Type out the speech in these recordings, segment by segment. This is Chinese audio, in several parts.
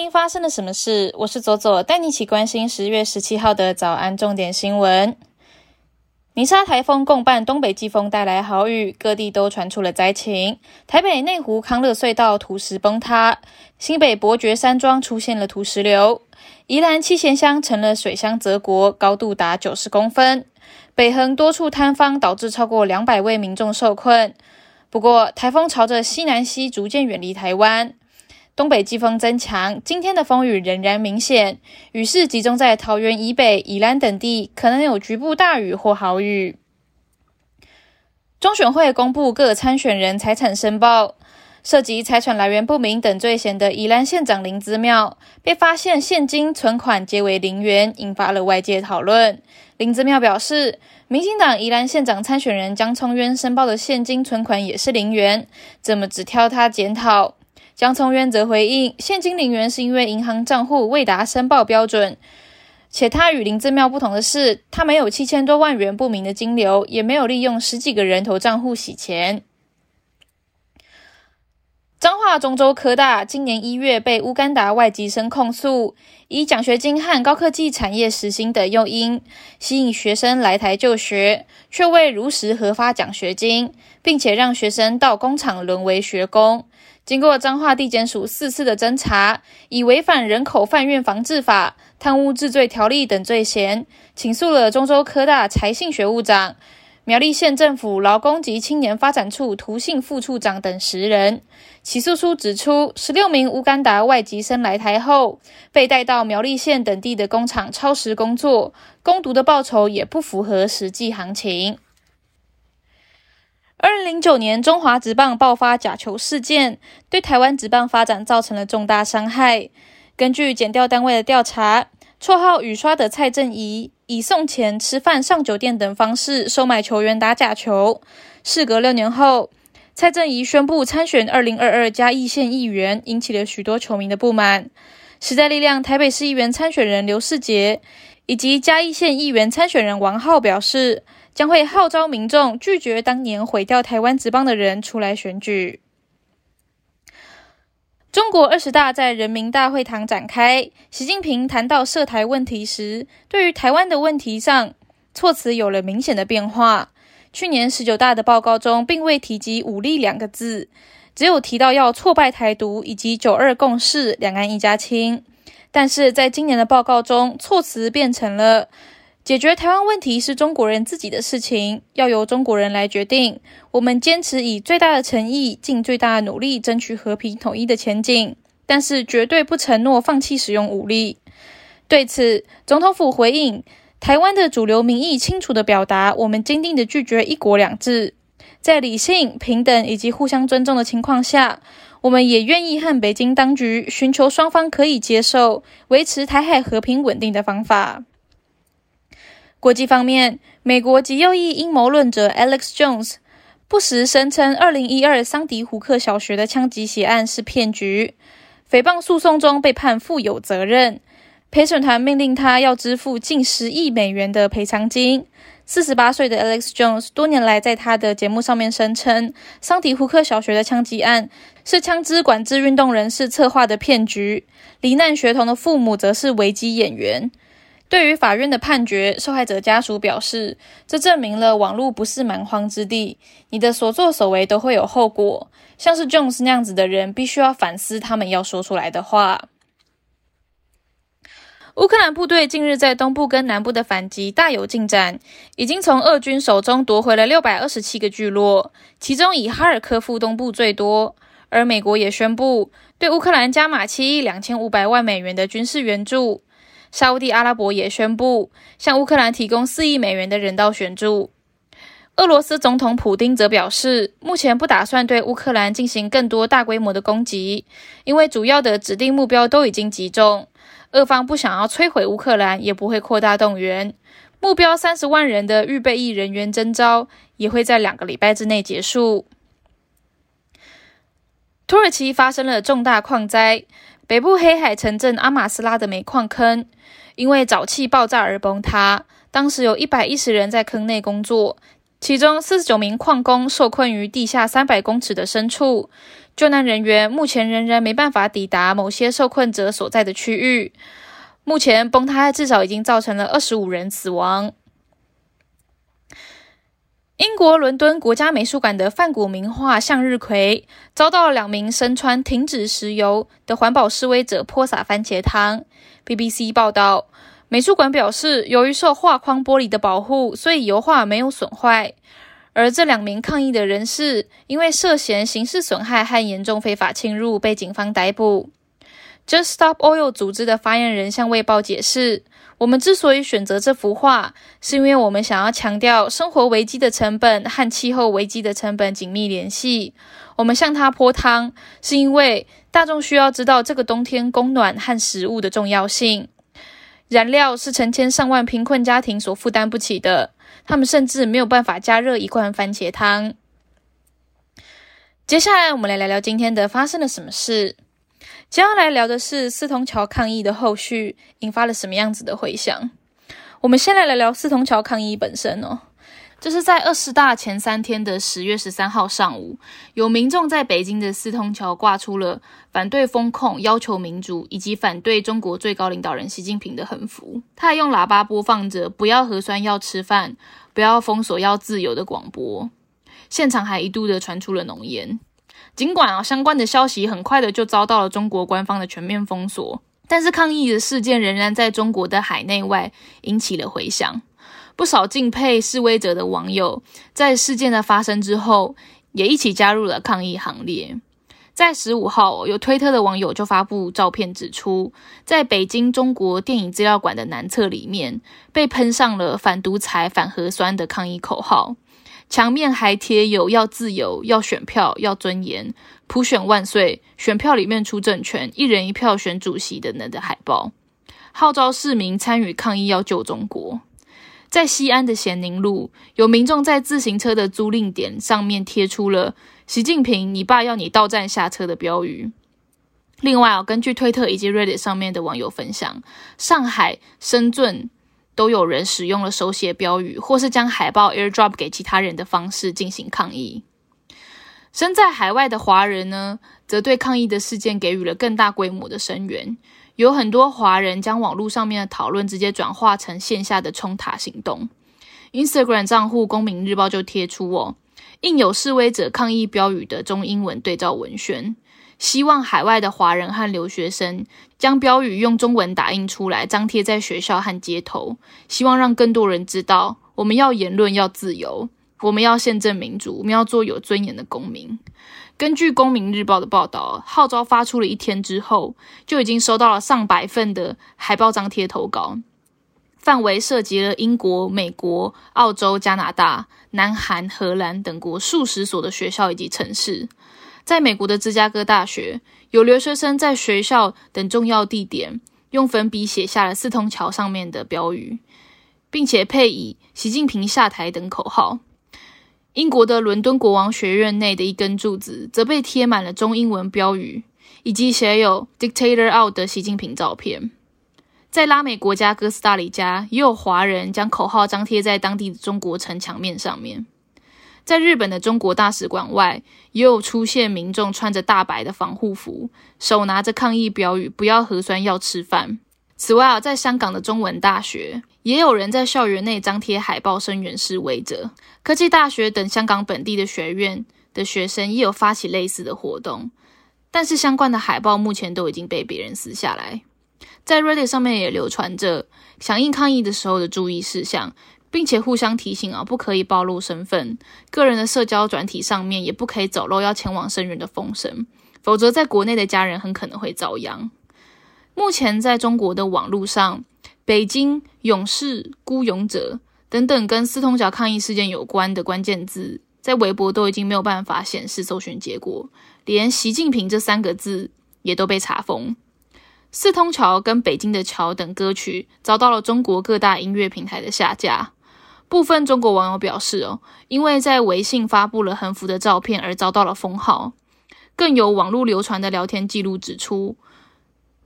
听发生了什么事？我是左左，带你一起关心十月十七号的早安重点新闻。泥沙台风共伴东北季风带来豪雨，各地都传出了灾情。台北内湖康乐隧道土石崩塌，新北伯爵山庄出现了土石流，宜兰七贤乡成了水乡泽国，高度达九十公分。北横多处坍方，导致超过两百位民众受困。不过，台风朝着西南西逐渐远离台湾。东北季风增强，今天的风雨仍然明显，雨势集中在桃园以北、宜兰等地，可能有局部大雨或豪雨。中选会公布各参选人财产申报，涉及财产来源不明等罪嫌的宜兰县长林姿妙，被发现现金存款皆为零元，引发了外界讨论。林姿妙表示，民进党宜兰县长参选人江聪渊申报的现金存款也是零元，怎么只挑他检讨？江聪渊则回应，现金零元是因为银行账户未达申报标准，且他与林正妙不同的是，他没有七千多万元不明的金流，也没有利用十几个人头账户洗钱。彰化中州科大今年一月被乌干达外籍生控诉，以奖学金和高科技产业实薪等诱因，吸引学生来台就学，却未如实核发奖学金，并且让学生到工厂沦为学工。经过彰化地检署四次的侦查，以违反人口贩运防治法、贪污治罪条例等罪嫌，起诉了中州科大财信学务长、苗栗县政府劳工及青年发展处涂姓副处长等十人。起诉书指出，十六名乌干达外籍生来台后，被带到苗栗县等地的工厂超时工作，攻读的报酬也不符合实际行情。二零零九年，中华职棒爆发假球事件，对台湾职棒发展造成了重大伤害。根据检调单位的调查，绰号“雨刷”的蔡正仪，以送钱、吃饭、上酒店等方式收买球员打假球。事隔六年后，蔡正仪宣布参选二零二二嘉义县议员，引起了许多球迷的不满。时代力量台北市议员参选人刘世杰，以及嘉义县议员参选人王浩表示。将会号召民众拒绝当年毁掉台湾职棒的人出来选举。中国二十大在人民大会堂展开，习近平谈到涉台问题时，对于台湾的问题上措辞有了明显的变化。去年十九大的报告中，并未提及武力两个字，只有提到要挫败台独以及九二共识、两岸一家亲。但是在今年的报告中，措辞变成了。解决台湾问题是中国人自己的事情，要由中国人来决定。我们坚持以最大的诚意，尽最大的努力，争取和平统一的前景，但是绝对不承诺放弃使用武力。对此，总统府回应：台湾的主流民意清楚的表达，我们坚定的拒绝一国两制。在理性、平等以及互相尊重的情况下，我们也愿意和北京当局寻求双方可以接受、维持台海和平稳定的方法。国际方面，美国极右翼阴谋论者 Alex Jones 不时声称2012桑迪胡克小学的枪击血案是骗局，诽谤诉讼中被判负有责任。陪审团命令他要支付近十亿美元的赔偿金。48岁的 Alex Jones 多年来在他的节目上面声称，桑迪胡克小学的枪击案是枪支管制运动人士策划的骗局，罹难学童的父母则是维基演员。对于法院的判决，受害者家属表示，这证明了网络不是蛮荒之地，你的所作所为都会有后果。像是 Jones 那样子的人，必须要反思他们要说出来的话。乌克兰部队近日在东部跟南部的反击大有进展，已经从俄军手中夺回了六百二十七个聚落，其中以哈尔科夫东部最多。而美国也宣布对乌克兰加码七亿两千五百万美元的军事援助。沙地阿拉伯也宣布向乌克兰提供四亿美元的人道援助。俄罗斯总统普京则表示，目前不打算对乌克兰进行更多大规模的攻击，因为主要的指定目标都已经集中。俄方不想要摧毁乌克兰，也不会扩大动员。目标三十万人的预备役人员征召也会在两个礼拜之内结束。土耳其发生了重大矿灾。北部黑海城镇阿马斯拉的煤矿坑因为沼气爆炸而崩塌，当时有一百一十人在坑内工作，其中四十九名矿工受困于地下三百公尺的深处，救难人员目前仍然没办法抵达某些受困者所在的区域。目前崩塌至少已经造成了二十五人死亡。英国伦敦国家美术馆的梵谷名画《向日葵》遭到两名身穿停止石油的环保示威者泼洒番茄汤。BBC 报道。美术馆表示，由于受画框玻璃的保护，所以油画没有损坏。而这两名抗议的人士因为涉嫌刑事损害和严重非法侵入，被警方逮捕。Just Stop Oil 组织的发言人向《卫报》解释：“我们之所以选择这幅画，是因为我们想要强调生活危机的成本和气候危机的成本紧密联系。我们向它泼汤，是因为大众需要知道这个冬天供暖和食物的重要性。”燃料是成千上万贫困家庭所负担不起的，他们甚至没有办法加热一罐番茄汤。接下来，我们来聊聊今天的发生了什么事。接下来聊的是四通桥抗议的后续，引发了什么样子的回响。我们先来聊聊四通桥抗议本身哦。这是在二十大前三天的十月十三号上午，有民众在北京的四通桥挂出了反对风控、要求民主以及反对中国最高领导人习近平的横幅。他还用喇叭播放着“不要核酸要吃饭，不要封锁要自由”的广播，现场还一度的传出了浓烟。尽管啊，相关的消息很快的就遭到了中国官方的全面封锁，但是抗议的事件仍然在中国的海内外引起了回响。不少敬佩示威者的网友，在事件的发生之后，也一起加入了抗议行列。在十五号，有推特的网友就发布照片，指出在北京中国电影资料馆的南侧里面，被喷上了反独裁、反核酸的抗议口号，墙面还贴有“要自由、要选票、要尊严、普选万岁、选票里面出政权、一人一票选主席”等等的海报，号召市民参与抗议，要救中国。在西安的咸宁路，有民众在自行车的租赁点上面贴出了“习近平，你爸要你到站下车”的标语。另外啊，根据推特以及 Reddit 上面的网友分享，上海、深圳都有人使用了手写标语，或是将海报 AirDrop 给其他人的方式进行抗议。身在海外的华人呢，则对抗议的事件给予了更大规模的声援。有很多华人将网络上面的讨论直接转化成线下的冲塔行动。Instagram 账户《公民日报》就贴出哦，印有示威者抗议标语的中英文对照文宣，希望海外的华人和留学生将标语用中文打印出来，张贴在学校和街头，希望让更多人知道，我们要言论要自由，我们要宪政民主，我们要做有尊严的公民。根据《公民日报》的报道，号召发出了一天之后，就已经收到了上百份的海报张贴投稿，范围涉及了英国、美国、澳洲、加拿大、南韩、荷兰等国数十所的学校以及城市。在美国的芝加哥大学，有留学生在学校等重要地点用粉笔写下了四通桥上面的标语，并且配以“习近平下台”等口号。英国的伦敦国王学院内的一根柱子，则被贴满了中英文标语，以及写有 “Dictator out” 的习近平照片。在拉美国家哥斯达黎加，也有华人将口号张贴在当地的中国城墙面上面。在日本的中国大使馆外，也有出现民众穿着大白的防护服，手拿着抗议标语：“不要核酸，要吃饭。”此外啊，在香港的中文大学。也有人在校园内张贴海报声援示威者，科技大学等香港本地的学院的学生也有发起类似的活动，但是相关的海报目前都已经被别人撕下来。在 Reddit 上面也流传着响应抗议的时候的注意事项，并且互相提醒啊，不可以暴露身份，个人的社交转体上面也不可以走漏要前往声援的风声，否则在国内的家人很可能会遭殃。目前在中国的网络上。北京勇士、孤勇者等等跟四通桥抗议事件有关的关键字，在微博都已经没有办法显示搜寻结果，连习近平这三个字也都被查封。四通桥跟北京的桥等歌曲遭到了中国各大音乐平台的下架。部分中国网友表示，哦，因为在微信发布了横幅的照片而遭到了封号。更有网络流传的聊天记录指出。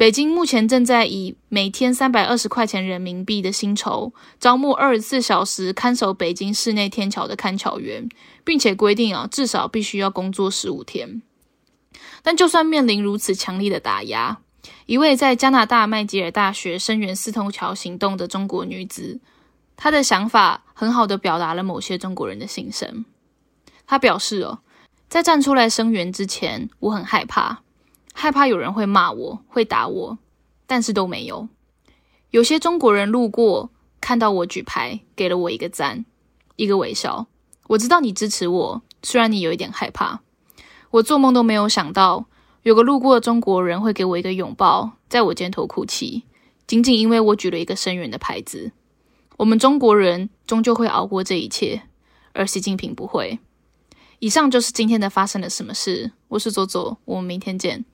北京目前正在以每天三百二十块钱人民币的薪酬招募二十四小时看守北京市内天桥的看桥员，并且规定啊，至少必须要工作十五天。但就算面临如此强力的打压，一位在加拿大麦吉尔大学声援四通桥行动的中国女子，她的想法很好的表达了某些中国人的心声。她表示哦，在站出来声援之前，我很害怕。害怕有人会骂我，会打我，但是都没有。有些中国人路过，看到我举牌，给了我一个赞，一个微笑。我知道你支持我，虽然你有一点害怕。我做梦都没有想到，有个路过的中国人会给我一个拥抱，在我肩头哭泣，仅仅因为我举了一个声援的牌子。我们中国人终究会熬过这一切，而习近平不会。以上就是今天的发生了什么事。我是左左，我们明天见。